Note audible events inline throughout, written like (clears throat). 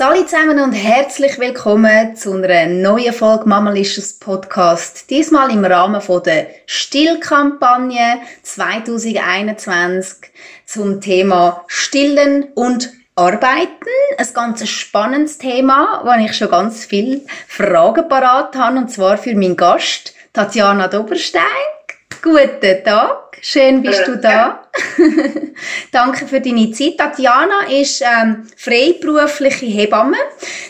Hallo zusammen und herzlich willkommen zu einer neuen Folge Mamalicious Podcast. Diesmal im Rahmen von der Stillkampagne 2021 zum Thema Stillen und Arbeiten. Ein ganz spannendes Thema, wo ich schon ganz viele Fragen parat habe, und zwar für meinen Gast, Tatjana Doberstein. Guten Tag, schön bist du da. (laughs) Danke für deine Zeit. Tatjana ist ähm, freiberufliche Hebamme.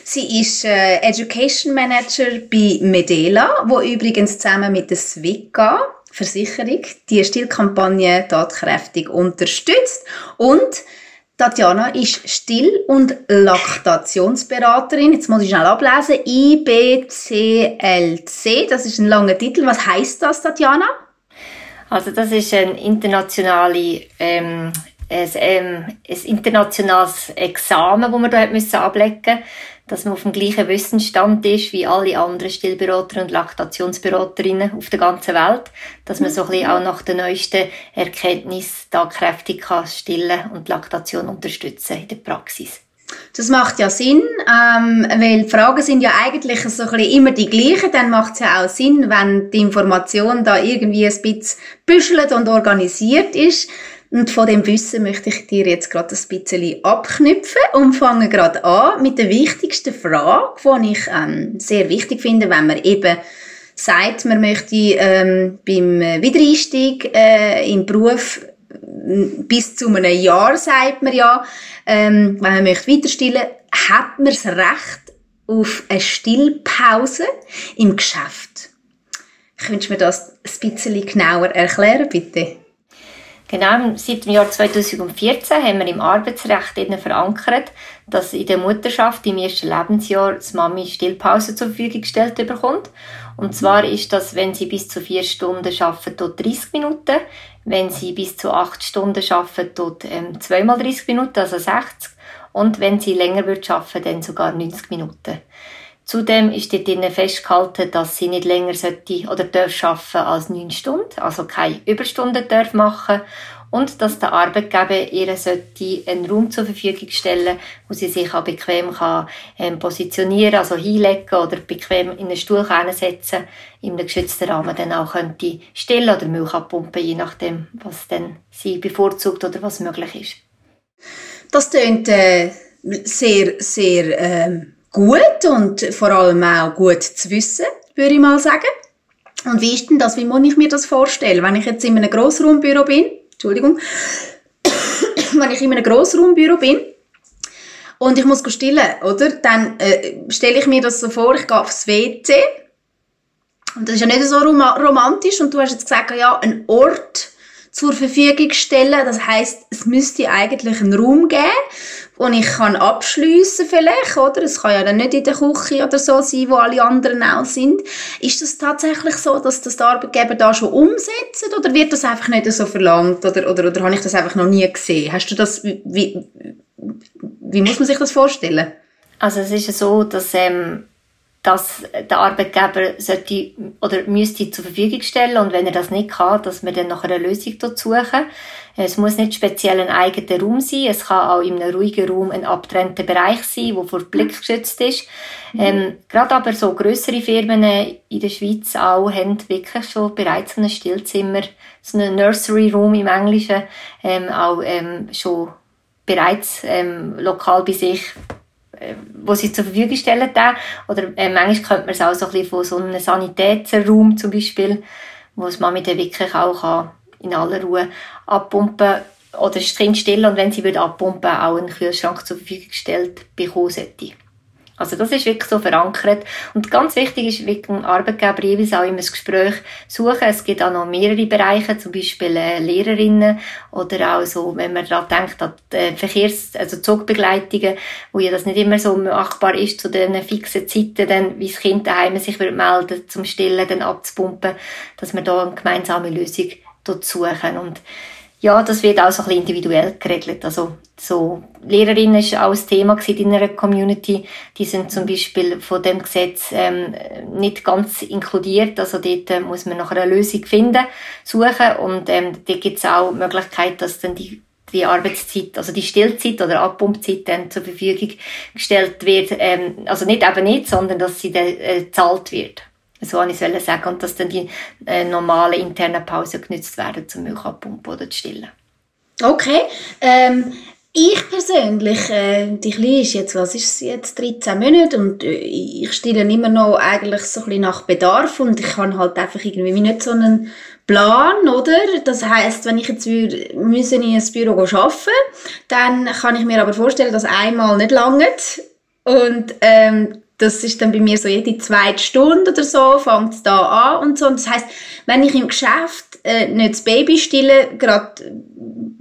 Sie ist äh, Education Manager bei Medela, wo übrigens zusammen mit der Swika Versicherung die Stillkampagne tatkräftig unterstützt und Tatjana ist Still- und Laktationsberaterin. Jetzt muss ich schnell ablesen. IBCLC, das ist ein langer Titel. Was heißt das, Tatjana? Also das ist ein internationale ähm, ein, ähm, ein internationales Examen, das man da müssen ablegen dass man auf dem gleichen Wissensstand ist wie alle anderen Stillberater und Laktationsberaterinnen auf der ganzen Welt, dass man so ein bisschen auch nach den neuesten Erkenntnissen da kräftig kann Stillen und Laktation unterstützen in der Praxis. Das macht ja Sinn, ähm, weil die Fragen sind ja eigentlich so ein bisschen immer die gleichen. Dann macht es ja auch Sinn, wenn die Information da irgendwie ein bisschen büschelt und organisiert ist. Und von dem Wissen möchte ich dir jetzt gerade ein bisschen abknüpfen und fange gerade an mit der wichtigsten Frage, die ich ähm, sehr wichtig finde, wenn man eben sagt, man möchte ähm, beim Wiedereinstieg äh, im Beruf bis zu einem Jahr, sagt man ja, ähm, wenn man möchte weiter stillen, hat man das Recht auf eine Stillpause im Geschäft. Könntest du mir das ein bisschen genauer erklären, bitte? Genau, seit dem Jahr 2014 haben wir im Arbeitsrecht verankert, dass in der Mutterschaft im ersten Lebensjahr das Mami Stillpause zur Verfügung gestellt bekommt. Und zwar ist das, wenn sie bis zu vier Stunden arbeitet, dort 30 Minuten. Wenn sie bis zu acht Stunden arbeitet, dort ähm, zweimal 30 Minuten, also 60. Und wenn sie länger wird arbeiten, dann sogar 90 Minuten. Zudem ist dort drinnen festgehalten, dass sie nicht länger sollte oder darf arbeiten als neun Stunden, also keine Überstunden darf machen und dass der Arbeitgeber ihr einen Raum zur Verfügung stellen, wo sie sich auch bequem kann, ähm, positionieren, also hinlegen oder bequem in einen Stuhl setzen, in einem geschützten Rahmen dann auch könnte stillen oder Milch abpumpen, je nachdem, was dann sie bevorzugt oder was möglich ist. Das klingt äh, sehr, sehr ähm gut und vor allem auch gut zu wissen, würde ich mal sagen. Und wie ist denn das? Wie muss ich mir das vorstellen? Wenn ich jetzt in einem Grossraumbüro bin, Entschuldigung, (coughs) wenn ich in einem Grossraumbüro bin und ich muss stillen, oder? Dann äh, stelle ich mir das so vor, ich gehe aufs WC und das ist ja nicht so rom romantisch und du hast jetzt gesagt, ja, ein Ort zur Verfügung stellen. Das heißt, es müsste eigentlich einen Raum geben, und ich kann abschliessen vielleicht, oder? Es kann ja dann nicht in der Küche oder so sein, wo alle anderen auch sind. Ist das tatsächlich so, dass das Arbeitgeber da schon umsetzt oder wird das einfach nicht so verlangt oder, oder, oder habe ich das einfach noch nie gesehen? Hast du das, wie, wie muss man sich das vorstellen? Also es ist ja so, dass ähm, dass der Arbeitgeber sollte oder müsste zur Verfügung stellen und wenn er das nicht kann, dass wir dann nach einer Lösung dort suchen. Es muss nicht speziell ein eigener Raum sein, es kann auch in einem ruhigen Raum ein abgetrennter Bereich sein, der vor Blick geschützt ist. Mhm. Ähm, gerade aber so größere Firmen in der Schweiz auch haben wirklich schon bereits so ein Stillzimmer, so einen Nursery Room im Englischen, ähm, auch ähm, schon bereits ähm, lokal bei sich wo sie zur Verfügung stellen. Da. Oder äh, manchmal könnte man es auch so ein bisschen von so einem Sanitätsraum zum Beispiel, wo es Mami dann wirklich auch kann, in aller Ruhe abpumpen oder streng still und wenn sie würde abpumpen auch einen Kühlschrank zur Verfügung gestellt bekommen sollte. Also das ist wirklich so verankert. Und ganz wichtig ist wirklich dem Arbeitgeber jeweils auch immer das Gespräch suchen. Es gibt auch noch mehrere Bereiche, zum Beispiel äh, Lehrerinnen oder auch so, wenn man daran denkt, an äh, Verkehrs-, also Zugbegleitungen, wo ja das nicht immer so machbar ist zu den fixen Zeiten, dann, wie das Kind daheim sich wird melden, zum Stillen, dann abzupumpen, dass wir da eine gemeinsame Lösung dort suchen. Und ja, das wird auch so ein bisschen individuell geregelt. Also, so, Lehrerinnen ist auch ein Thema in einer Community. Die sind zum Beispiel von dem Gesetz, ähm, nicht ganz inkludiert. Also, dort äh, muss man nach einer Lösung finden, suchen. Und, ähm, dort gibt es auch die Möglichkeit, dass dann die die Arbeitszeit, also die Stillzeit oder Abpumpzeit dann zur Verfügung gestellt wird. Ähm, also nicht eben nicht, sondern dass sie dann äh, gezahlt wird. So wollte ich es sagen. Und dass dann die äh, normalen internen Pausen genutzt werden zum Milch abpumpen oder zu stillen. Okay. Ähm, ich persönlich, äh, die Kleine ist jetzt, was ist jetzt, 13 Monate und äh, ich stille immer noch eigentlich so ein bisschen nach Bedarf und ich kann halt einfach irgendwie nicht so einen Plan, oder? Das heißt, wenn ich jetzt würde, müssen in ein Büro arbeiten, dann kann ich mir aber vorstellen, dass einmal nicht langt und ähm, das ist dann bei mir so jede zweite Stunde oder so, fängt es da an und so. Und das heißt, wenn ich im Geschäft äh, nicht das Baby stille, gerade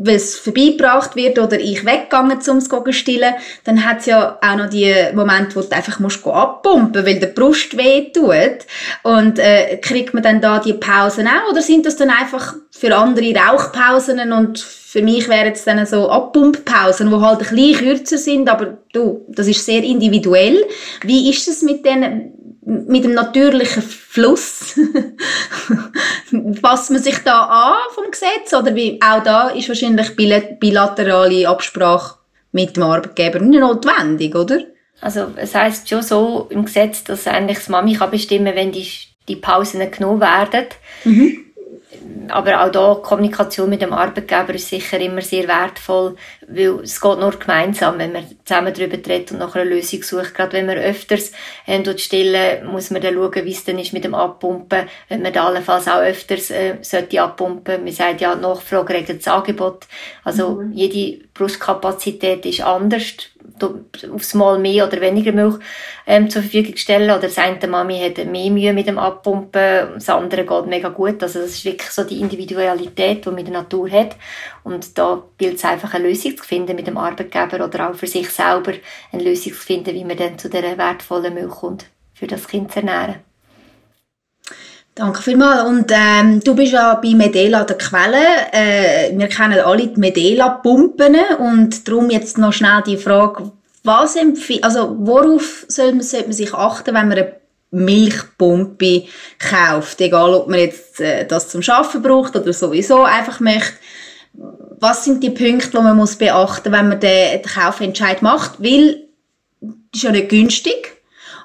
es vorbeigebracht wird oder ich weggegangen um es zu stillen, dann hat es ja auch noch die Momente, wo du einfach musst abpumpen weil der Brust weh tut. Und äh, kriegt man dann da die Pausen auch oder sind das dann einfach für andere Rauchpausen und für mich wären es dann so Abpumppausen, die halt ein bisschen kürzer sind, aber du, das ist sehr individuell. Wie ist es mit den mit dem natürlichen Fluss (laughs) passt man sich da an vom Gesetz oder wie auch da ist wahrscheinlich bilaterale Absprache mit dem Arbeitgeber nicht notwendig, oder? Also es heißt schon so im Gesetz, dass eigentlich das Mami kann bestimmen, wenn die, die Pausen genommen werden. Mhm aber auch da Kommunikation mit dem Arbeitgeber ist sicher immer sehr wertvoll, weil es geht nur gemeinsam, wenn man zusammen darüber redet und nach einer Lösung sucht. Gerade wenn man öfters äh, dort stillen, muss man dann schauen, wie es dann ist mit dem Abpumpen, wenn man da allenfalls auch öfters äh, sollte abpumpen. Man sagt ja, Nachfrage regelt das Angebot. Also mhm. jede Brustkapazität ist anders aufs Mal mehr oder weniger Milch ähm, zur Verfügung stellen. Oder das eine Mami hat mehr Mühe mit dem Abpumpen, das andere geht mega gut. Also das ist wirklich so die Individualität, die man in der Natur hat. Und da gilt es einfach eine Lösung zu finden mit dem Arbeitgeber oder auch für sich selber eine Lösung zu finden, wie man dann zu dieser wertvollen Milch kommt, für das Kind zu ernähren. Danke vielmals. Und ähm, du bist ja bei Medela der Quelle. Äh, wir kennen alle die Medela-Pumpen und darum jetzt noch schnell die Frage, was also worauf soll man, sollte man sich achten, wenn man eine Milchpumpe kauft? Egal, ob man jetzt äh, das zum Schaffen braucht oder sowieso einfach möchte. Was sind die Punkte, die man muss beachten, wenn man den, den Kaufentscheid macht? Weil das ist ja nicht günstig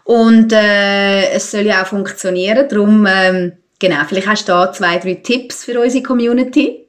und äh, es soll ja auch funktionieren. Darum, ähm, genau, vielleicht hast du da zwei, drei Tipps für unsere Community.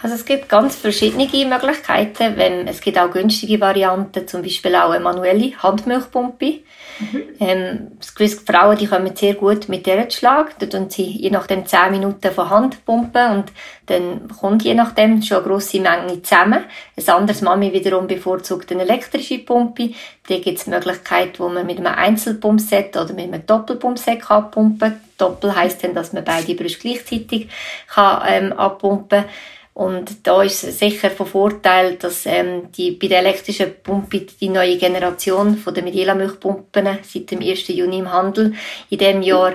Also es gibt ganz verschiedene Möglichkeiten. Wenn, es gibt auch günstige Varianten, zum Beispiel auch eine manuelle Handmilchpumpe. Mhm. Ähm, es gewisse Frauen, die kommen sehr gut mit dieser Schlag. Da tun sie je nachdem 10 Minuten von Hand pumpen und dann kommt je nachdem schon eine grosse Menge zusammen. Ein anderes Mami wiederum bevorzugt eine elektrische Pumpe. Da gibt es die Möglichkeit, wo man mit einem Einzelpumpset oder mit einem Doppelpumpset kann pumpen. Doppel heisst dann, dass man beide Brüste gleichzeitig kann, ähm, abpumpen kann. Und da ist es sicher von Vorteil, dass ähm, die, bei der elektrischen Pumpe die neue Generation von der Mediela Milchpumpen seit dem 1. Juni im Handel in dem Jahr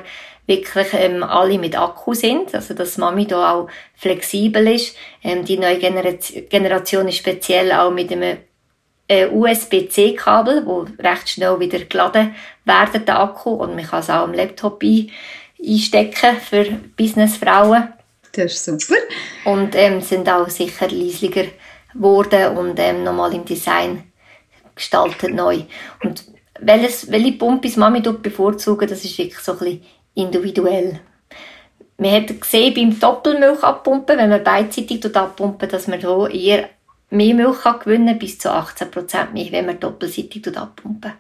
wirklich ähm, alle mit Akku sind, also dass Mami da auch flexibel ist. Ähm, die neue Generation, Generation ist speziell auch mit einem äh, USB-C Kabel, wo recht schnell wieder geladen werden der Akku und man kann es auch am Laptop ein, einstecken für Businessfrauen. Das ist super. Und ähm, sind auch sicher leislicher geworden und ähm, nochmal im Design gestaltet neu. Und welches, welche Pumpis Mami bevorzugen, das ist wirklich so ein bisschen individuell. Man hat gesehen beim Doppelmilch abpumpen, wenn man beidseitig abpumpen, dass man hier eher mehr Milch kann gewinnen bis zu 18% mehr, wenn man doppelseitig abpumpen.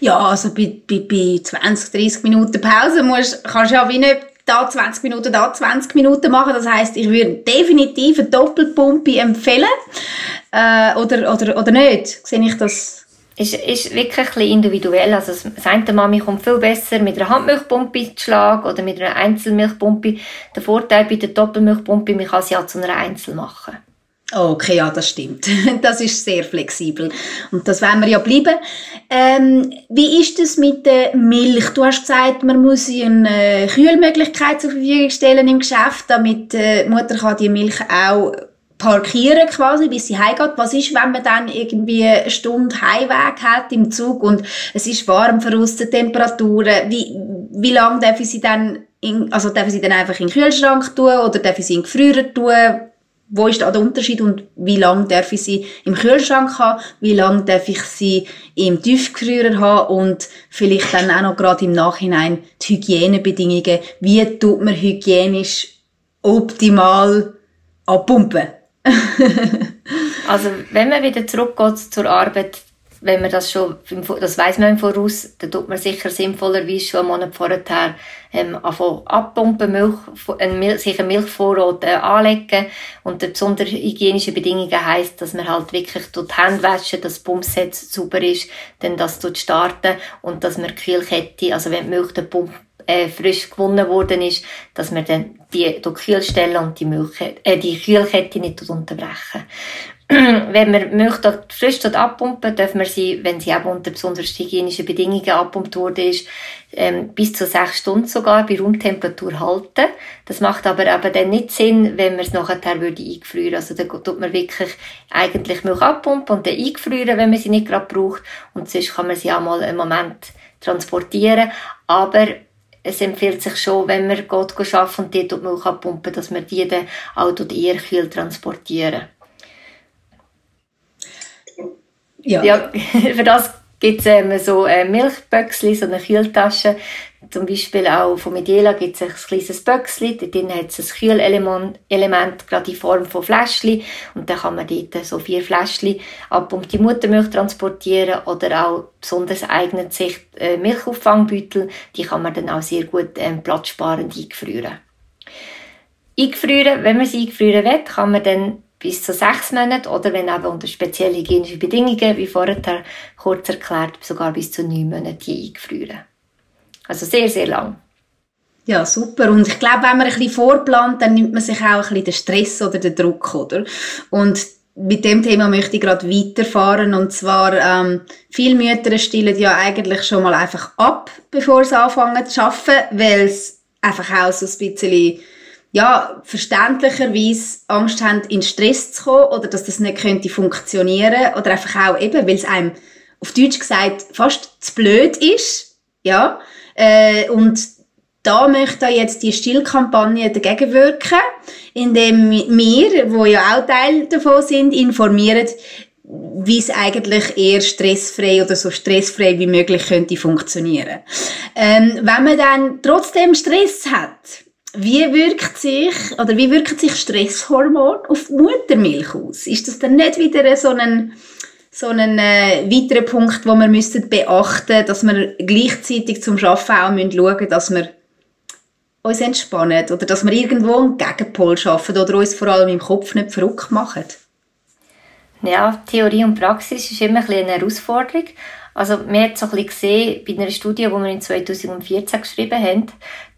Ja, also bei, bei, bei 20, 30 Minuten Pause musst, kannst du ja wie nicht da 20 Minuten, da 20 Minuten machen. Das heißt, ich würde definitiv eine Doppelpumpe empfehlen. Äh, oder, oder, oder nicht? Sehe ich das? Ist, ist wirklich ein individuell. Also das eine Mami kommt viel besser mit einer Handmilchpumpe zu Schlag oder mit einer Einzelmilchpumpe. Der Vorteil bei der Doppelmilchpumpe, man kann sie ja zu einer Einzel machen. Okay, ja, das stimmt. (laughs) Das ist sehr flexibel. Und das wollen wir ja bleiben. Ähm, wie ist es mit der Milch? Du hast gesagt, man muss eine Kühlmöglichkeit zur Verfügung stellen im Geschäft, damit äh, die Mutter kann die Milch auch parkieren quasi, bis sie heimgeht. Was ist, wenn man dann irgendwie eine Stunde Heimweg hat im Zug und es ist warm, verroste Temperaturen? Wie, wie lange darf ich sie dann, in, also darf ich sie dann einfach in den Kühlschrank tun oder darf ich sie in den Gefrierer tun? Wo ist da der Unterschied und wie lange darf ich sie im Kühlschrank haben, wie lange darf ich sie im Tiefkühler haben? Und vielleicht dann auch noch gerade im Nachhinein die Hygienebedingungen, wie tut man hygienisch optimal abpumpen. (laughs) also wenn man wieder zurückgeht zur Arbeit, wenn man das schon, das weiß man im Voraus, dann tut man sicher sinnvollerweise schon einen Monat vorher ähm, abpumpen, Milch, ein, sich einen Milchvorrat äh, anlegen und die besondere hygienischen Bedingungen heisst, dass man halt wirklich die Hände waschen, dass das Pumpset sauber ist, dann das starten und dass man die Kühlkette, also wenn die Milch der Pump äh, frisch gewonnen worden ist, dass man dann die durch Kühl stellen und die, Milch, äh, die Kühlkette nicht unterbrechen. (clears throat) wenn man Milch dort frisch dort abpumpen, darf man sie, wenn sie eben unter besonders hygienischen Bedingungen abpumpt wurde, ist, ähm, bis zu sechs Stunden sogar bei Raumtemperatur halten. Das macht aber eben dann nicht Sinn, wenn man es nachher würde eingefrieren. Also da tut man wirklich eigentlich Milch abpumpen und dann eingefrieren, wenn man sie nicht gerade braucht. Und sonst kann man sie auch mal einen Moment transportieren. Aber es empfiehlt sich schon, wenn man geht arbeiten und die Milch abpumpen, dass man die dann auch eher kühl transportieren. Ja. ja (laughs) für das gibt es ähm, so äh, Milchböckchen, so eine Kühltasche. Zum Beispiel auch von Mediela gibt es ein kleines Böckchen, da drin hat es ein Kühlelement, Element, gerade in Form von Fläschchen. Und dann kann man dort so vier Fläschchen ab und die Muttermilch transportieren oder auch besonders eignet sich äh, Milchauffangbeutel, die kann man dann auch sehr gut ähm, platzsparend eingefrieren. Eingefrieren, wenn man sie eingefrieren will, kann man dann bis zu sechs Monaten oder wenn eben unter speziellen hygienischen Bedingungen, wie vorher kurz erklärt, sogar bis zu neun Monaten eingefrieren. Also sehr, sehr lang. Ja, super. Und ich glaube, wenn man ein bisschen vorplant, dann nimmt man sich auch ein bisschen den Stress oder den Druck, oder? Und mit dem Thema möchte ich gerade weiterfahren. Und zwar, ähm, viele Mütter stillen ja eigentlich schon mal einfach ab, bevor sie anfangen zu arbeiten, weil es einfach auch so ein bisschen ja, verständlicherweise Angst haben, in Stress zu kommen oder dass das nicht könnte funktionieren oder einfach auch eben, weil es einem auf Deutsch gesagt fast zu blöd ist, ja, äh, und da möchte jetzt die Stillkampagne dagegen wirken, indem wir, wo ja auch Teil davon sind, informieren, wie es eigentlich eher stressfrei oder so stressfrei wie möglich könnte funktionieren. Ähm, wenn man dann trotzdem Stress hat, wie wirkt sich, oder wie wirkt sich Stresshormon auf Muttermilch aus? Ist das dann nicht wieder so ein, so ein äh, weiterer Punkt, wo wir müssen beachten dass wir gleichzeitig zum Arbeiten auch müssen schauen dass wir uns entspannen oder dass wir irgendwo einen Gegenpol schaffen oder uns vor allem im Kopf nicht verrückt machen? Ja, Theorie und Praxis ist immer ein eine Herausforderung. Also man hat so ein bisschen gesehen, bei einer Studie, die wir in 2014 geschrieben haben,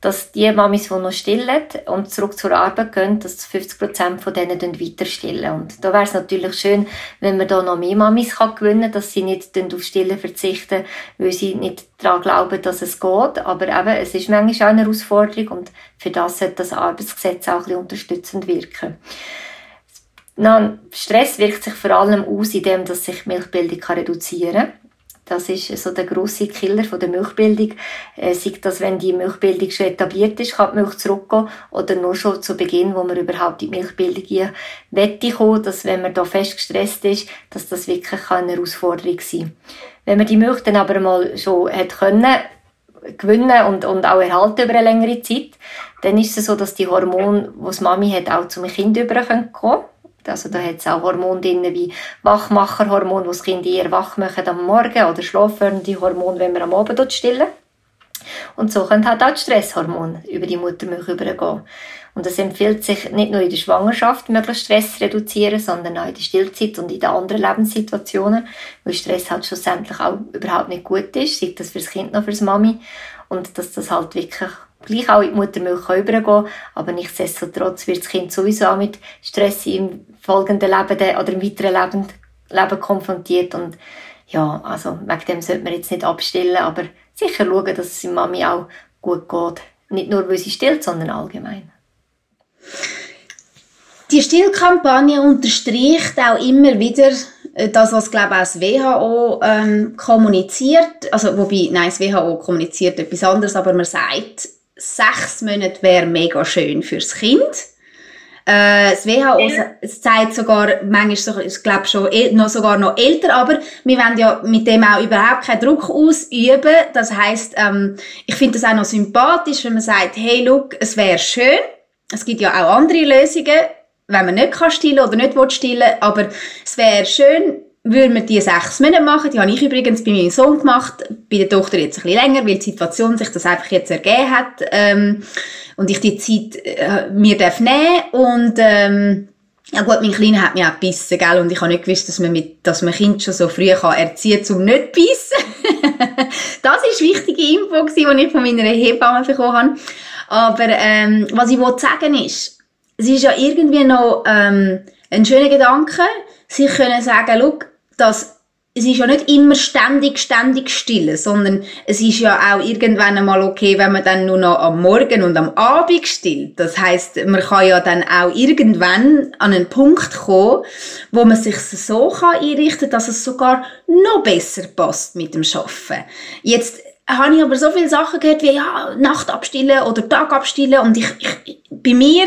dass die Mamis, die noch stillen und zurück zur Arbeit gehen, dass 50 Prozent von denen weiter stillen. Und da wäre es natürlich schön, wenn man da noch mehr Mamis kann gewinnen kann, dass sie nicht auf Stillen verzichten, weil sie nicht daran glauben, dass es geht. Aber eben, es ist manchmal auch eine Herausforderung und für das sollte das Arbeitsgesetz auch ein bisschen unterstützend wirken. Dann, Stress wirkt sich vor allem aus, indem dass sich Milchbildung reduzieren kann. Das ist so der grosse Killer von der Milchbildung. Äh, sei das, wenn die Milchbildung schon etabliert ist, kann die Milch zurückgehen oder nur schon zu Beginn, wo man überhaupt in die Milchbildung hier wette kommen, dass wenn man da fest gestresst ist, dass das wirklich eine Herausforderung sein Wenn man die Milch dann aber mal schon hat können, gewinnen und, und auch erhalten über eine längere Zeit, dann ist es so, dass die Hormone, die die Mami hat, auch zum Kind überkommen können. Also da hat es auch Hormone drin, wie Wachmacherhormon, die das Kind eher wach machen am Morgen oder schlaffördernde Hormone, wenn wir am Abend stillen. Und so können halt auch die Stresshormone über die Muttermilch übergehen. Und es empfiehlt sich nicht nur in der Schwangerschaft möglichst Stress zu reduzieren, sondern auch in der Stillzeit und in den anderen Lebenssituationen, weil Stress halt schlussendlich auch überhaupt nicht gut ist, sei das fürs Kind noch fürs Mami. Und dass das halt wirklich gleich auch in die Muttermilch übergehen kann. Aber nichtsdestotrotz wird das Kind sowieso auch mit Stress im folgenden Leben oder im weiteren Leben, Leben konfrontiert. Und ja, also wegen dem sollte man jetzt nicht abstillen, aber sicher schauen, dass es Mami auch gut geht. Nicht nur, weil sie stillt, sondern allgemein. Die Stillkampagne unterstreicht auch immer wieder äh, das, was glaube ich, das WHO ähm, kommuniziert. Also, wobei, nein, das WHO kommuniziert etwas anderes, aber man sagt, sechs Monate wäre mega schön fürs Kind. Äh, das WHO es zeigt sogar, manchmal sogar, ich glaube schon noch, sogar noch älter, aber wir wollen ja mit dem auch überhaupt keinen Druck ausüben. Das heißt, ähm, ich finde das auch noch sympathisch, wenn man sagt, hey, look, es wäre schön. Es gibt ja auch andere Lösungen, wenn man nicht kann stillen oder nicht will stillen, aber es wäre schön, würde man die sechs Monate machen. Die habe ich übrigens bei meinem Sohn gemacht, bei der Tochter jetzt ein bisschen länger, weil die Situation sich das einfach jetzt ergeben hat ähm, und ich die Zeit äh, mir darf nehmen und ähm, ja gut, mein Kleiner hat mich auch gebissen, gell? Und ich habe nicht gewusst, dass man mit, dass man Kind schon so früh kann erziehen kann, um nicht zu bissen. (laughs) das ist wichtige Info die ich von meiner Hebamme bekommen habe. Aber ähm, was ich sagen ist, es ist ja irgendwie noch ähm, ein schöner Gedanke, sich können sagen, look, dass es ist ja nicht immer ständig, ständig still, sondern es ist ja auch irgendwann einmal okay, wenn man dann nur noch am Morgen und am Abend stillt. Das heißt, man kann ja dann auch irgendwann an einen Punkt kommen, wo man sich so kann einrichten, dass es sogar noch besser passt mit dem Schaffen. Jetzt habe ich aber so viele Sachen gehört wie ja Nacht abstillen oder Tag abstillen und ich, ich bei mir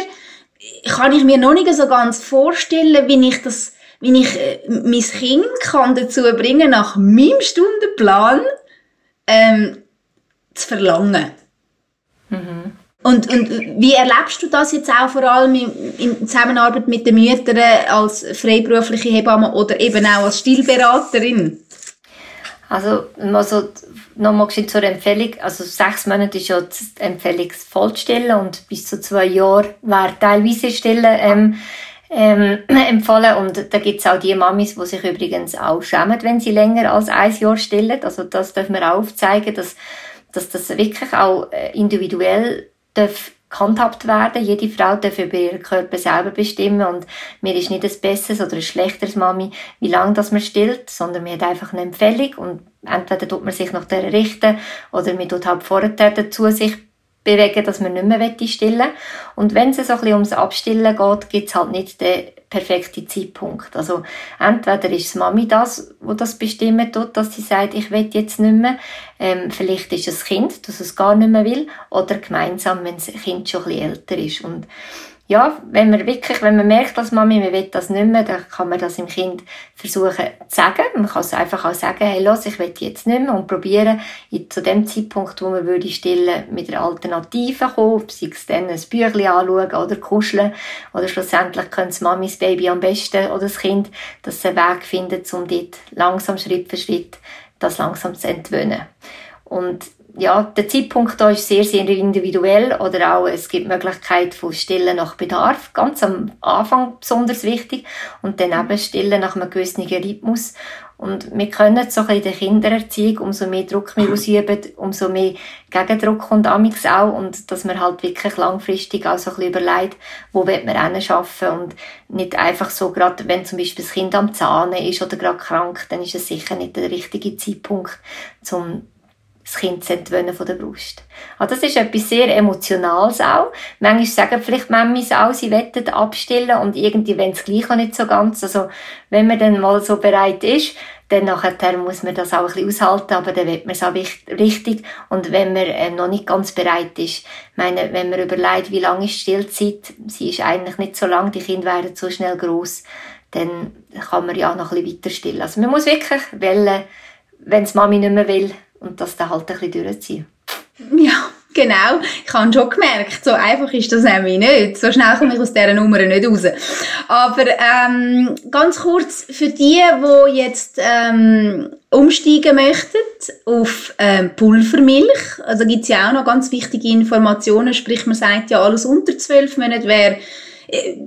kann ich mir noch nicht so ganz vorstellen, wie ich das wie ich äh, mein Kind kann dazu bringen nach meinem Stundenplan ähm, zu verlangen. Mhm. Und, und wie erlebst du das jetzt auch vor allem in, in Zusammenarbeit mit den Müttern als freiberufliche Hebamme oder eben auch als Stillberaterin? Also, also nochmal zur Empfehlung. Also, sechs Monate ist ja die Empfehlung Vollstellen und bis zu zwei Jahre wäre teilweise Stellen ähm, ähm, (clears throat) empfohlen. Und da gibt's auch die Mamis, die sich übrigens auch schämen, wenn sie länger als ein Jahr stillen. Also das dürfen wir auch aufzeigen, dass, dass das wirklich auch äh, individuell darf gehandhabt werden. Jede Frau darf über ihren Körper selber bestimmen und mir ist nicht ein besseres oder ein schlechteres Mami, wie lange das man stillt, sondern mir hat einfach eine Empfehlung und entweder tut man sich nach der richten oder man tut halt vorher dazu sich bewegen, dass man nicht mehr stillen will. Und wenn es so ein bisschen ums Abstillen geht, gibt es halt nicht den perfekten Zeitpunkt. Also entweder ist es Mami das, wo das bestimmen tut, dass sie sagt, ich will jetzt nicht mehr. Ähm, vielleicht ist es Kind, dass es gar nicht mehr will. Oder gemeinsam, wenn das Kind schon ein bisschen älter ist. Und ja, wenn man wirklich, wenn man merkt als Mami, man will das nicht mehr, dann kann man das im Kind versuchen zu sagen. Man kann es einfach auch sagen, hey, los, ich will jetzt nicht mehr und probieren, zu dem Zeitpunkt, wo man würde stillen, mit einer Alternative kommen, sei es dann ein Büchlein anschauen oder kuscheln, oder schlussendlich können das Mami das Baby am besten oder das Kind, dass sie einen Weg finden, um dort langsam Schritt für Schritt das langsam zu entwöhnen. Und ja, der Zeitpunkt da ist sehr, sehr individuell oder auch es gibt Möglichkeit von Stillen nach Bedarf, ganz am Anfang besonders wichtig und dann eben Stillen nach einem gewissen Rhythmus. Und wir können so in der Kindererziehung, umso mehr Druck wir ausüben, umso mehr Gegendruck kommt amix auch und dass man halt wirklich langfristig auch so ein bisschen überlegt, wo wird man arbeiten und nicht einfach so gerade, wenn zum Beispiel das Kind am Zahn ist oder gerade krank, dann ist es sicher nicht der richtige Zeitpunkt, um das Kind zu entwöhnen von der Brust. Also das ist etwas sehr Emotionales auch. Manchmal sagen vielleicht Mamis auch, sie wettet abstillen und irgendwie wenn es gleich auch nicht so ganz. Also wenn man dann mal so bereit ist, dann nachher muss man das auch ein bisschen aushalten, aber dann wird man es auch richtig. Und wenn man äh, noch nicht ganz bereit ist, meine, wenn man überlegt, wie lange ist Stillzeit, sie ist eigentlich nicht so lang, die Kinder werden so schnell groß, dann kann man ja noch ein bisschen weiter stillen. Also man muss wirklich wählen, wenn es Mami nicht mehr will, und das dann halt ein bisschen durchziehen. Ja, genau. Ich habe schon gemerkt, so einfach ist das nämlich nicht. So schnell komme ich aus dieser Nummer nicht raus. Aber ähm, ganz kurz, für die, die jetzt ähm, umsteigen möchten auf ähm, Pulvermilch, also gibt es ja auch noch ganz wichtige Informationen, sprich man sagt ja, alles unter zwölf Monate wäre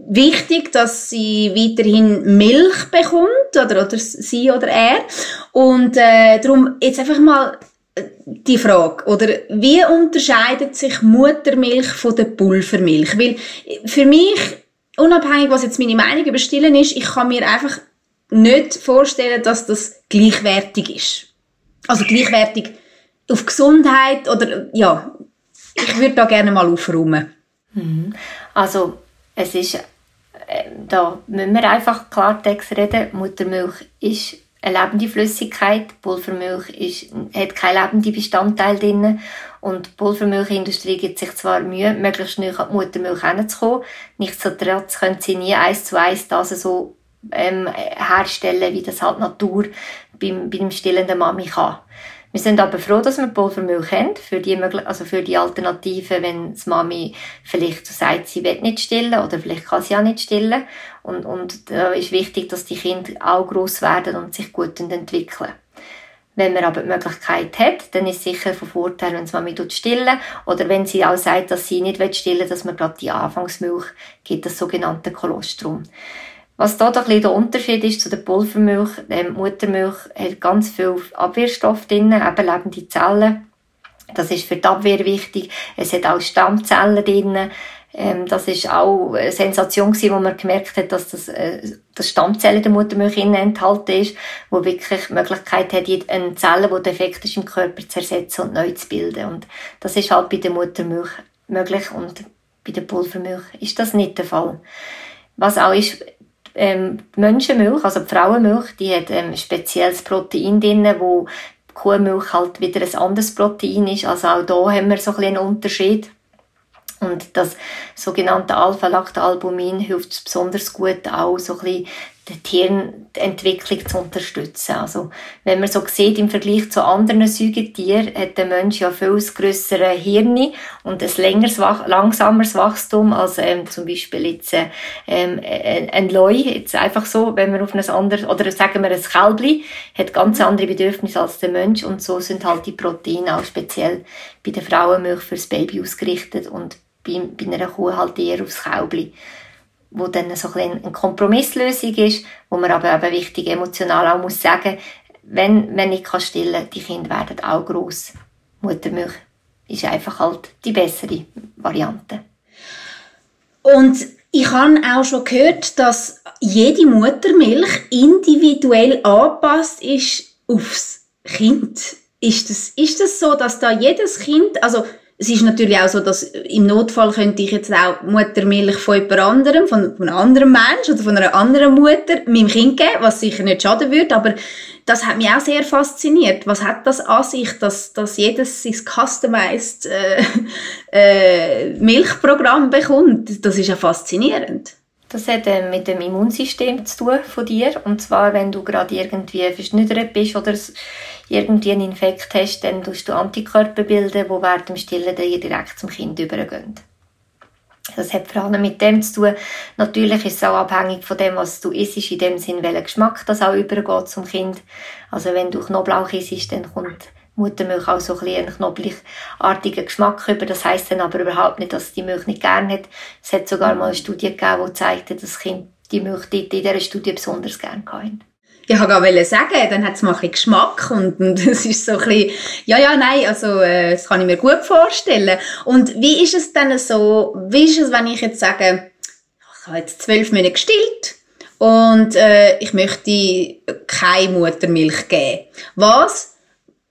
wichtig, dass sie weiterhin Milch bekommt, oder, oder sie oder er. Und äh, darum jetzt einfach mal äh, die Frage, oder wie unterscheidet sich Muttermilch von der Pulvermilch? Weil äh, für mich, unabhängig was jetzt meine Meinung über Stillen ist, ich kann mir einfach nicht vorstellen, dass das gleichwertig ist. Also gleichwertig auf Gesundheit oder ja, ich würde da gerne mal aufräumen. Mhm. Also es ist, äh, da müssen wir einfach Klartext reden, Muttermilch ist eine lebende Flüssigkeit. Pulvermilch ist, hat keine lebenden Bestandteile drin. Und die Pulvermilchindustrie gibt sich zwar Mühe, möglichst schnell an die Muttermilch hinzukommen. Nichtsdestotrotz können sie nie eins zu eins das so ähm, herstellen, wie das halt Natur beim, beim stillenden Mami kann. Wir sind aber froh, dass wir Pulvermilch haben, für die, also für die Alternative, wenn die Mami vielleicht sagt, sie will nicht stillen oder vielleicht kann sie auch nicht stillen. Und, und da ist wichtig, dass die Kinder auch gross werden und sich gut entwickeln. Wenn man aber die Möglichkeit hat, dann ist es sicher von Vorteil, wenn die Mami stillen oder wenn sie auch sagt, dass sie nicht stillen will, dass man gerade die Anfangsmilch gibt, das sogenannte Kolostrum. Was da bisschen der Unterschied ist zu der Pulvermilch, die Muttermilch hat ganz viel Abwehrstoff drin, eben lebende Zellen. Das ist für die Abwehr wichtig. Es hat auch Stammzellen drin. Ähm, das ist auch eine Sensation gewesen, wo man gemerkt hat, dass das, äh, das Stammzellen der Muttermilch enthalten ist, wo wirklich die Möglichkeit hat, eine Zelle, die defekt ist im Körper zu ersetzen und neu zu bilden. Und das ist halt bei der Muttermilch möglich und bei der Pulvermilch ist das nicht der Fall. Was auch ist, ähm, Menschenmilch, also die Frauenmilch, die hat ähm, spezielles Protein drin, wo Kuhmilch halt wieder ein anderes Protein ist. Also auch da haben wir so ein bisschen einen Unterschied. Und das sogenannte Alpha-Lactalbumin hilft besonders gut auch so ein bisschen die Hirnentwicklung zu unterstützen. Also, wenn man so sieht, im Vergleich zu anderen Säugetieren, hat der Mensch ja viel grössere Hirn und ein längeres, langsameres Wachstum als ähm, zum Beispiel jetzt äh, ähm, ein Leu, jetzt einfach so, wenn man auf ein anderes, oder sagen wir ein Kälbli, hat ganz andere Bedürfnisse als der Mensch und so sind halt die Proteine auch speziell bei der Frauenmilch fürs Baby ausgerichtet und bei, bei einer Kuh halt eher aufs Kälbli wo dann so ein eine Kompromisslösung ist, wo man aber eben wichtig emotional auch muss sagen, wenn, wenn ich kann stillen, die Kinder werden auch gross. Muttermilch ist einfach halt die bessere Variante. Und ich habe auch schon gehört, dass jede Muttermilch individuell angepasst ist aufs Kind. Ist das, ist das so, dass da jedes Kind, also es ist natürlich auch so, dass im Notfall könnte ich jetzt auch Muttermilch von jemand anderem, von, von einem anderen Menschen oder von einer anderen Mutter meinem Kind geben, was sicher nicht schaden würde, aber das hat mich auch sehr fasziniert. Was hat das an sich, dass, dass jedes sein customized äh, äh, Milchprogramm bekommt? Das ist ja faszinierend. Das hat äh, mit dem Immunsystem zu tun von dir. Und zwar, wenn du gerade irgendwie verschnüdert bist oder irgendwie einen Infekt hast, dann tust du Antikörper bilden, die während dem Stillen direkt zum Kind übergehen. Das hat vor allem mit dem zu tun. Natürlich ist es auch abhängig von dem, was du isst, in dem Sinn, welcher Geschmack das auch übergeht zum Kind. Also wenn du Knoblauch isst, dann kommt Muttermilch auch so ein bisschen einen knobligartigen Geschmack über. Das heißt dann aber überhaupt nicht, dass die Milch nicht gerne hat. Es hat sogar mal eine Studie gegeben, die zeigte, dass Kind die Milch in dieser Studie besonders gerne hatten. Ich wollte sagen, dann hat es mal ein Geschmack und, (laughs) es ist so ein bisschen, ja, ja, nein, also äh, das kann ich mir gut vorstellen. Und wie ist es dann so, wie ist es, wenn ich jetzt sage, ich habe jetzt zwölf Monate gestillt und äh, ich möchte keine Muttermilch geben. Was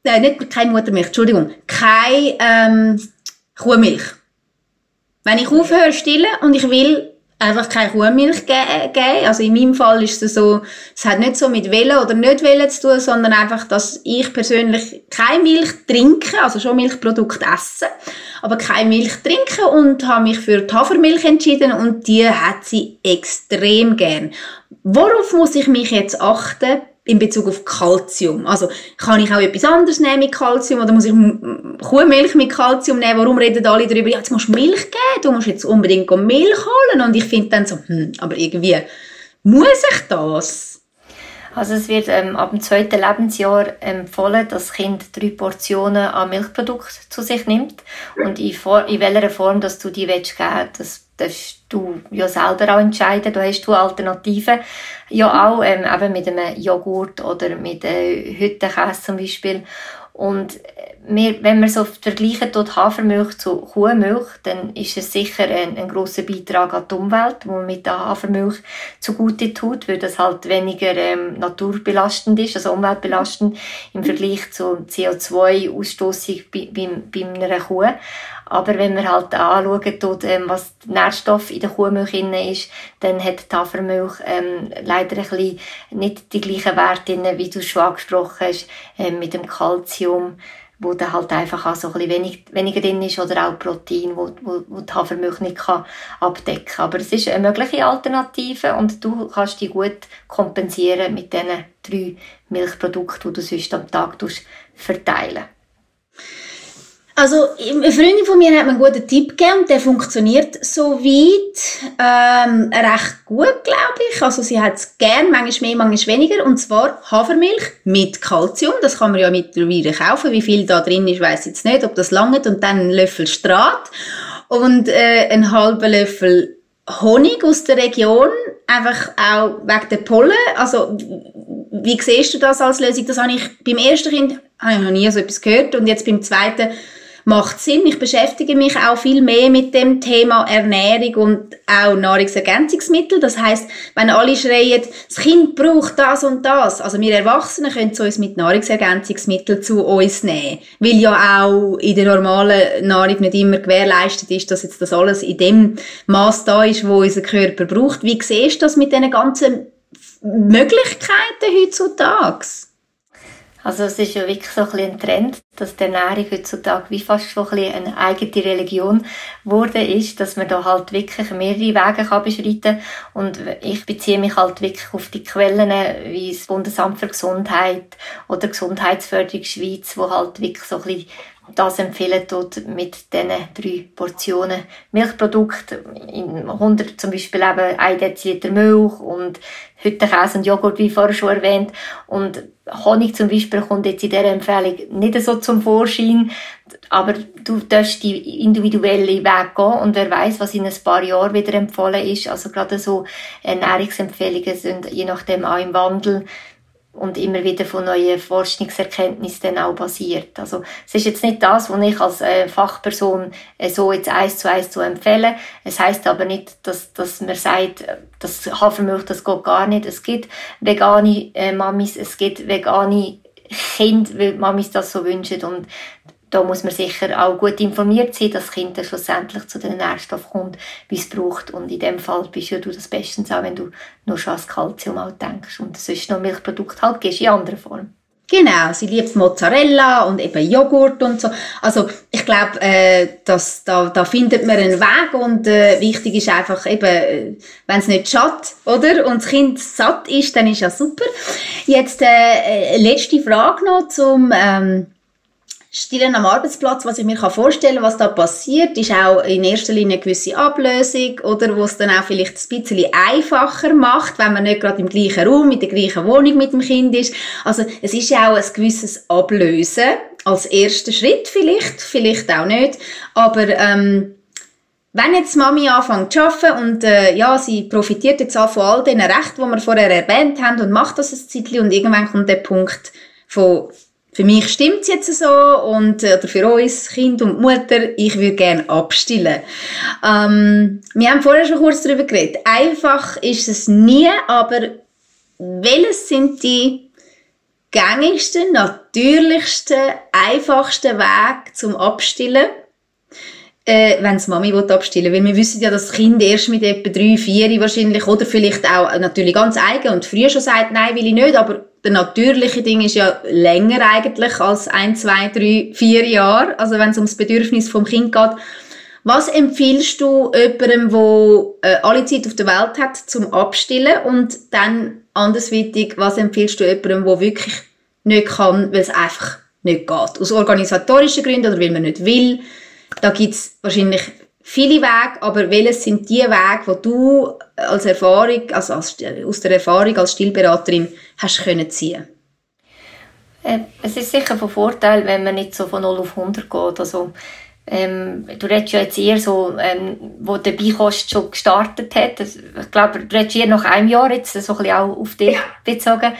äh, nicht keine Muttermilch, Entschuldigung, keine ähm, Kuhmilch. Wenn ich aufhöre stillen und ich will einfach keine Kuhmilch ge geben, also in meinem Fall ist es so, es hat nicht so mit Wählen oder nicht Wählen zu tun, sondern einfach, dass ich persönlich keine Milch trinke, also schon Milchprodukte esse, aber keine Milch trinke und habe mich für die Hafermilch entschieden und die hat sie extrem gern. Worauf muss ich mich jetzt achten, in Bezug auf Kalzium. Also kann ich auch etwas anderes nehmen mit Kalzium oder muss ich Kuhmilch mit Kalzium nehmen? Warum reden alle darüber? Ja, jetzt musst du Milch geben, du musst jetzt unbedingt Milch holen und ich finde dann so, hm, aber irgendwie muss ich das? Also es wird ähm, ab dem zweiten Lebensjahr empfohlen, dass das Kind drei Portionen an Milchprodukten zu sich nimmt und in, in welcher Form dass du die willst geben, das darfst du ja selber auch entscheiden. Da hast du Alternativen. Ja auch ähm, eben mit einem Joghurt oder mit äh, Hüttenkäse zum Beispiel. Und wir, wenn man so vergleichen tut Hafermilch zu Kuhmilch, dann ist es sicher ein, ein großer Beitrag an die Umwelt, wo man mit der Hafermilch zugute tut, weil das halt weniger ähm, naturbelastend ist, also umweltbelastend im Vergleich zur CO2-Ausstoßung bei, bei, bei einer Kuh. Aber wenn man halt anschauen ähm, was Nährstoff in der Kuhmilch drin ist, dann hat die Hafermilch ähm, leider ein bisschen nicht die gleichen Werte drin, wie du schon angesprochen hast, ähm, mit dem Kalzium wo dann halt einfach auch so ein bisschen wenig, weniger drin ist oder auch Protein, wo, wo, wo die Hafermilch nicht kann abdecken kann. Aber es ist eine mögliche Alternative und du kannst die gut kompensieren mit diesen drei Milchprodukten, die du sonst am Tag verteilen also, eine Freundin von mir hat mir einen guten Tipp gegeben und der funktioniert soweit ähm, recht gut, glaube ich. Also, sie hat es gern, manchmal mehr, manchmal weniger. Und zwar Hafermilch mit Kalzium. Das kann man ja mittlerweile kaufen. Wie viel da drin ist, weiß ich jetzt nicht, ob das langt. Und dann einen Löffel Strat und äh, einen halben Löffel Honig aus der Region. Einfach auch wegen der Pollen. Also, wie siehst du das als Lösung? Das habe ich beim ersten Kind habe ich noch nie so etwas gehört. Und jetzt beim zweiten macht Sinn. Ich beschäftige mich auch viel mehr mit dem Thema Ernährung und auch Nahrungsergänzungsmittel. Das heißt, wenn alle schreien, das Kind braucht das und das, also wir Erwachsenen können zu uns mit Nahrungsergänzungsmitteln zu uns nehmen, weil ja auch in der normalen Nahrung nicht immer gewährleistet ist, dass jetzt das alles in dem Maß da ist, wo unser Körper braucht. Wie siehst du das mit diesen ganzen Möglichkeiten heutzutage? Also es ist ja wirklich so ein, ein Trend, dass die Ernährung heutzutage wie fast schon ein eine eigene Religion geworden ist, dass man da halt wirklich mehrere Wege kann beschreiten. Und ich beziehe mich halt wirklich auf die Quellen, wie das Bundesamt für Gesundheit oder Gesundheitsförderung Schweiz, wo halt wirklich so ein bisschen das empfehlen tut mit diesen drei Portionen Milchprodukte. In 100 zum Beispiel eben 1 Deziliter Milch und Hüttenkäse und Joghurt, wie vorher schon erwähnt. Und Honig zum Beispiel kommt jetzt in dieser Empfehlung nicht so zum Vorschein. Aber du darfst die individuelle Weg gehen und wer weiß, was in ein paar Jahren wieder empfohlen ist. Also gerade so Ernährungsempfehlungen sind je nachdem auch im Wandel und immer wieder von neuen Forschungserkenntnissen auch basiert. Also es ist jetzt nicht das, was ich als äh, Fachperson äh, so jetzt eins zu eins zu empfehlen. Es heißt aber nicht, dass, dass man sagt, das Hafermilch, das geht gar nicht. Es gibt vegane äh, Mamis, es gibt vegane Kinder, weil Mamis das so wünschen und da muss man sicher auch gut informiert sein, dass das Kind dann schlussendlich zu den Nährstoffen kommt, wie es braucht. Und in dem Fall bist ja du das bestens auch, wenn du nur schon ans Kalzium auch denkst. Und sonst noch Milchprodukt halt gibst in anderer Form. Genau, sie liebt Mozzarella und eben Joghurt und so. Also ich glaube, äh, dass da, da findet man einen Weg und äh, wichtig ist einfach eben, äh, wenn es nicht schadet, oder? Und das Kind satt ist, dann ist ja super. Jetzt äh, äh letzte Frage noch zum ähm, Stillen am Arbeitsplatz, was ich mir vorstellen kann, was da passiert, ist auch in erster Linie eine gewisse Ablösung oder wo es dann auch vielleicht ein bisschen einfacher macht, wenn man nicht gerade im gleichen Raum, mit der gleichen Wohnung mit dem Kind ist. Also es ist ja auch ein gewisses Ablösen als erster Schritt vielleicht, vielleicht auch nicht, aber ähm, wenn jetzt Mami anfängt zu arbeiten und äh, ja, sie profitiert jetzt auch von all den Rechten, die wir vorher erwähnt haben und macht das ein Zeitchen und irgendwann kommt der Punkt von für mich stimmt es jetzt so und äh, oder für uns Kind und Mutter, ich würde gerne abstillen. Ähm, wir haben vorher schon kurz darüber geredet. Einfach ist es nie, aber welches sind die gängigsten, natürlichsten, einfachsten Wege zum Abstillen? Äh, wenn es Mami will abstillen Weil wir wissen ja, dass das Kind erst mit etwa drei, vier wahrscheinlich oder vielleicht auch natürlich ganz eigen und früher schon sagt, nein, will ich nicht, aber der natürliche Ding ist ja länger eigentlich als ein, zwei, drei, vier Jahre, also wenn es ums Bedürfnis vom Kind geht. Was empfiehlst du jemandem, der äh, alle Zeit auf der Welt hat, zum Abstillen? Und dann andersweitig, was empfiehlst du jemandem, der wirklich nicht kann, weil es einfach nicht geht? Aus organisatorischen Gründen oder weil man nicht will? Da gibt es wahrscheinlich viele Wege, aber welches sind die Wege, die du als Erfahrung, also als, aus der Erfahrung als Stillberaterin hast können ziehen? Äh, es ist sicher von Vorteil, wenn man nicht so von 0 auf 100 geht. Also, ähm, du redest ja jetzt eher so, ähm, wo der Beikost schon gestartet hat. Ich glaube, du redest eher nach einem Jahr jetzt, so ein bisschen auch auf dich bezogen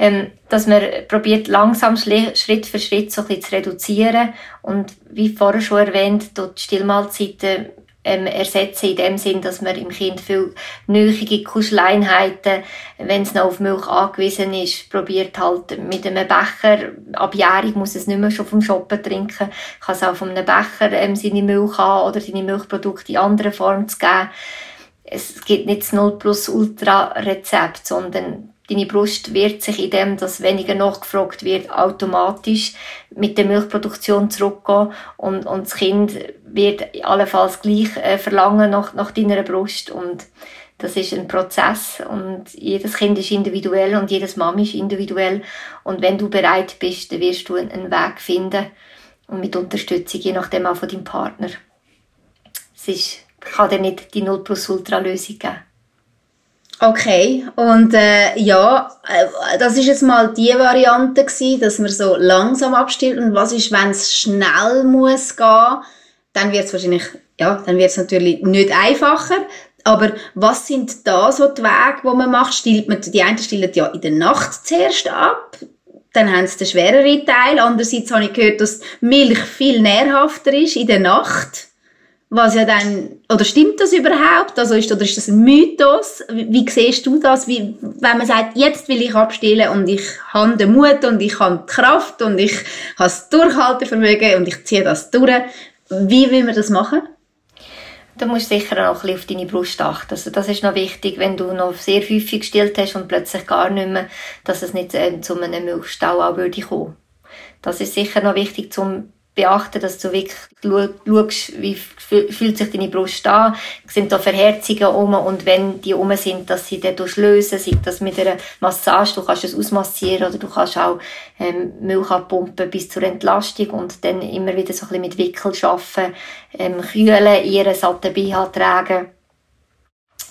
ähm, dass man probiert langsam Schritt für Schritt so ein bisschen zu reduzieren. Und wie vorher schon erwähnt, dort die Stillmahlzeiten ähm, ersetzen, in dem Sinn, dass man im Kind viel nötige Kuscheleinheiten, wenn es noch auf Milch angewiesen ist, probiert halt mit einem Becher, abjährig muss es nicht mehr schon vom Shoppen trinken, kann es auch von einem Becher ähm, seine Milch haben oder seine Milchprodukte in anderer Form zu geben. Es gibt nicht das 0 plus Ultra Rezept, sondern Deine Brust wird sich in dem, dass weniger nachgefragt wird, automatisch mit der Milchproduktion zurückgehen und, und das Kind wird allenfalls gleich äh, verlangen nach, nach deiner Brust und das ist ein Prozess und jedes Kind ist individuell und jedes Mami ist individuell und wenn du bereit bist, dann wirst du einen Weg finden und mit Unterstützung, je nachdem auch von deinem Partner. Es ist, kann dir nicht die 0 plus Ultra Lösung geben. Okay, und äh, ja, äh, das ist jetzt mal die Variante gewesen, dass man so langsam abstillt. Und was ist, wenn es schnell muss gehen? Dann wird es wahrscheinlich, ja, dann wird es natürlich nicht einfacher. Aber was sind da so die Wege, wo man macht? Stillt man, die einen stillen ja in der Nacht zuerst ab, dann haben sie den schwereren Teil. Andererseits habe ich gehört, dass Milch viel nährhafter ist in der Nacht. Was ja dann, oder stimmt das überhaupt? Also ist, oder ist das ein Mythos? Wie, wie siehst du das? Wie, wenn man sagt, jetzt will ich abstillen und ich habe den Mut und ich habe die Kraft und ich habe das Durchhaltevermögen und ich ziehe das durch. Wie will man das machen? Du musst sicher auch ein bisschen auf deine Brust achten. Also das ist noch wichtig, wenn du noch sehr häufig gestillt hast und plötzlich gar nicht mehr, dass es nicht äh, zu einem Milchstau auch würde kommen. Das ist sicher noch wichtig, zum beachten, dass du wirklich schaust, wie fühlt sich deine Brust an, sind da Verherzungen um und wenn die um sind, dass sie dann lösen, sei das mit einer Massage, du kannst es ausmassieren oder du kannst auch ähm, Milch abpumpen bis zur Entlastung und dann immer wieder so ein bisschen mit Wickel arbeiten, ähm, kühlen, ihren satten BH tragen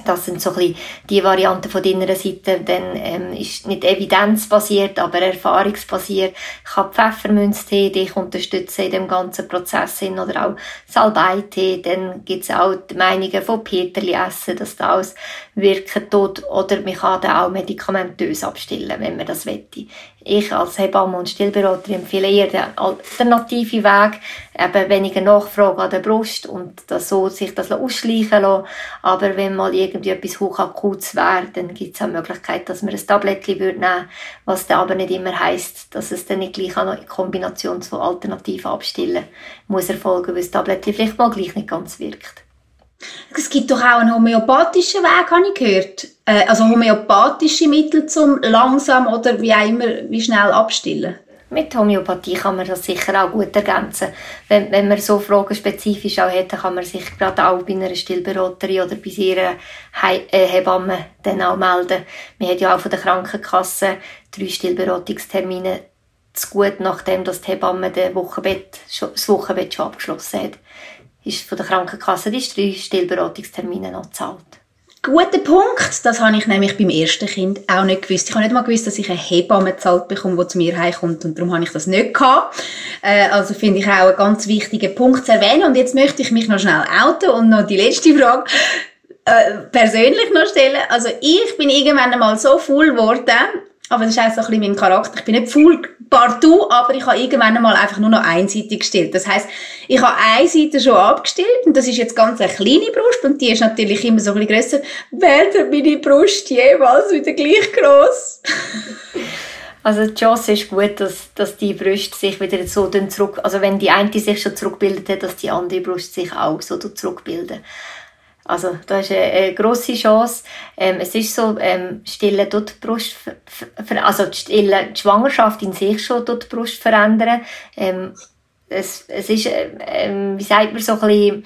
das sind so ein bisschen die Varianten von deiner Seite. Dann ähm, ist nicht evidenzbasiert, aber erfahrungsbasiert. Ich kann Pfefferminztee dich unterstützen in dem ganzen Prozess hin, oder auch Salbeitee. Dann gibt's auch die Meinungen von Peterli essen, dass das wirken tut. Oder man kann dann auch medikamentös abstillen, wenn man das wette ich als Hebamme und Stillberater empfehle eher den alternativen Weg, eben weniger Nachfrage an der Brust und das so sich das ausschleichen lassen. Aber wenn mal irgendwie etwas hochakutes wäre, dann gibt es auch die Möglichkeit, dass man ein Tablettchen nehmen würde, was dann aber nicht immer heisst, dass es dann nicht gleich auch noch in Kombination zu Alternativen abstillen muss erfolgen, weil das Tablettchen vielleicht mal gleich nicht ganz wirkt. Es gibt doch auch einen homöopathischen Weg, habe ich gehört. Äh, also homöopathische Mittel zum langsam oder wie auch immer, wie schnell abstillen. Mit Homöopathie kann man das sicher auch gut ergänzen. Wenn, wenn man so Fragen spezifisch auch dann kann man sich gerade auch bei einer Stillberaterin oder bei ihrer He äh, Hebamme dann auch melden. Wir haben ja auch von der Krankenkasse drei Stillberatungstermine zu gut, nachdem das die Hebamme Wochenbett, das Wochenbett schon abgeschlossen hat ist von der Krankenkasse die drei Stillberatungstermine noch gezahlt. Guter Punkt. Das habe ich nämlich beim ersten Kind auch nicht gewusst. Ich habe nicht mal gewusst, dass ich eine Hebamme gezahlt bekomme, die zu mir heimkommt. Und darum habe ich das nicht gehabt. Äh, also finde ich auch einen ganz wichtigen Punkt zu erwähnen. Und jetzt möchte ich mich noch schnell outen und noch die letzte Frage äh, persönlich noch stellen. Also ich bin irgendwann einmal so voll geworden, aber das ist auch so ein bisschen mein Charakter. Ich bin nicht voll partout, aber ich habe irgendwann einmal einfach nur noch einseitig gestillt. Das heißt, ich habe eine Seite schon abgestillt und das ist jetzt ganz eine kleine Brust und die ist natürlich immer so ein bisschen grösser. Werden meine Brust jemals wieder gleich groß? (laughs) Also die Chance ist gut, dass, dass die Brust sich wieder so zurück, also wenn die eine sich schon zurückbildet hat, dass die andere Brust sich auch so zurückbildet. Also da ist eine, eine grosse Chance. Ähm, es ist so, ähm, Stillen tut die Brust, also die, Stille, die Schwangerschaft in sich schon tut die Brust verändern. Ähm, es, es ist, ähm, wie sagt man so ein bisschen,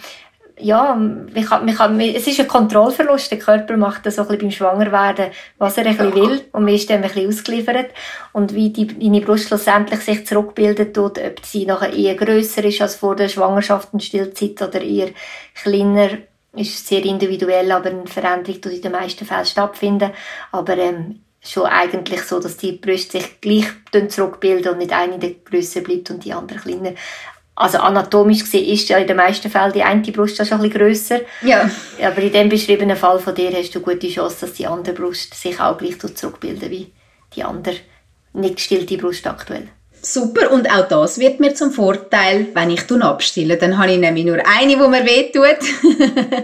ja, man kann, man kann, es ist ein Kontrollverlust. Der Körper macht das so ein bisschen beim Schwangerwerden, was er ein bisschen will. Und man ist dann ein bisschen ausgeliefert. Und wie die, deine Brust schlussendlich sich zurückbildet tut, ob sie nachher eher grösser ist als vor der Schwangerschaft und Stillzeit oder eher kleiner, ist sehr individuell, aber eine Veränderung tut in den meisten Fällen stattfinden. Aber ähm, schon eigentlich so, dass die Brüste sich gleich zurückbilden und nicht eine der grösser bleibt und die andere kleiner. Also anatomisch gesehen ist ja in den meisten Fällen die eine Brust schon ein bisschen grösser. Ja. Aber in dem beschriebenen Fall von dir hast du gute Chance, dass die andere Brust sich auch gleich zurückbilden wie die andere nicht gestillte Brust aktuell. Super, und auch das wird mir zum Vorteil, wenn ich abstille. Dann habe ich nämlich nur eine, die mir wehtut. (laughs)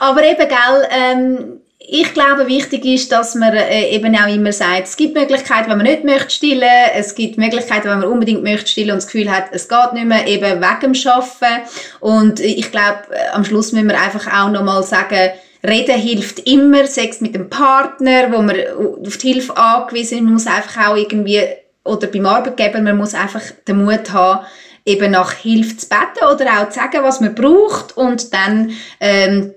Aber eben, gell, ähm, ich glaube, wichtig ist, dass man äh, eben auch immer sagt, es gibt Möglichkeiten, wenn man nicht möchte stillen, es gibt Möglichkeiten, wenn man unbedingt möchte stillen und das Gefühl hat, es geht nicht mehr, eben wegen dem Arbeiten. Und ich glaube, äh, am Schluss müssen wir einfach auch nochmal sagen, Reden hilft immer, Sex mit dem Partner, wo man auf die Hilfe angewiesen ist. Man muss einfach auch irgendwie, oder beim Arbeitgeber, man muss einfach den Mut haben, eben nach Hilfe zu beten oder auch zu sagen, was man braucht. Und dann ähm,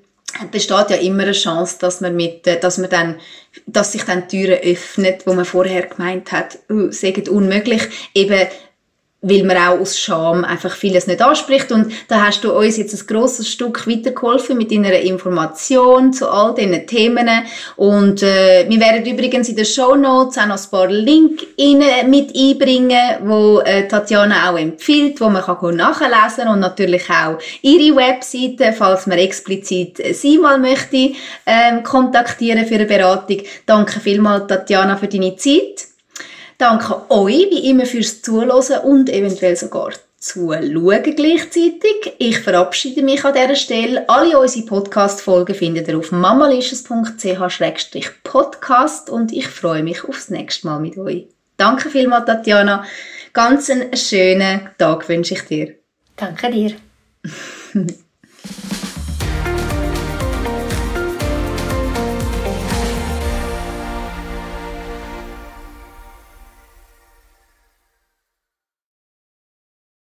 besteht ja immer eine Chance, dass man mit, äh, dass man dann, dass sich dann Türen öffnet, wo man vorher gemeint hat, uh, unmöglich, eben weil man auch aus Scham einfach vieles nicht anspricht. Und da hast du uns jetzt ein grosses Stück weitergeholfen mit deiner Information zu all diesen Themen. Und äh, wir werden übrigens in den Show Notes auch noch ein paar Links mit einbringen, wo äh, Tatjana auch empfiehlt, wo man kann nachlesen kann und natürlich auch ihre Webseite, falls man explizit sie mal möchte ähm, kontaktieren für eine Beratung. Danke vielmals, Tatjana, für deine Zeit. Danke euch wie immer fürs Zuhören und eventuell sogar zuschauen gleichzeitig. Ich verabschiede mich an dieser Stelle. Alle unsere Podcast-Folgen findet ihr auf mamalicious.ch-podcast und ich freue mich aufs nächste Mal mit euch. Danke vielmals, Tatjana. Ganz einen schönen Tag wünsche ich dir. Danke dir. (laughs)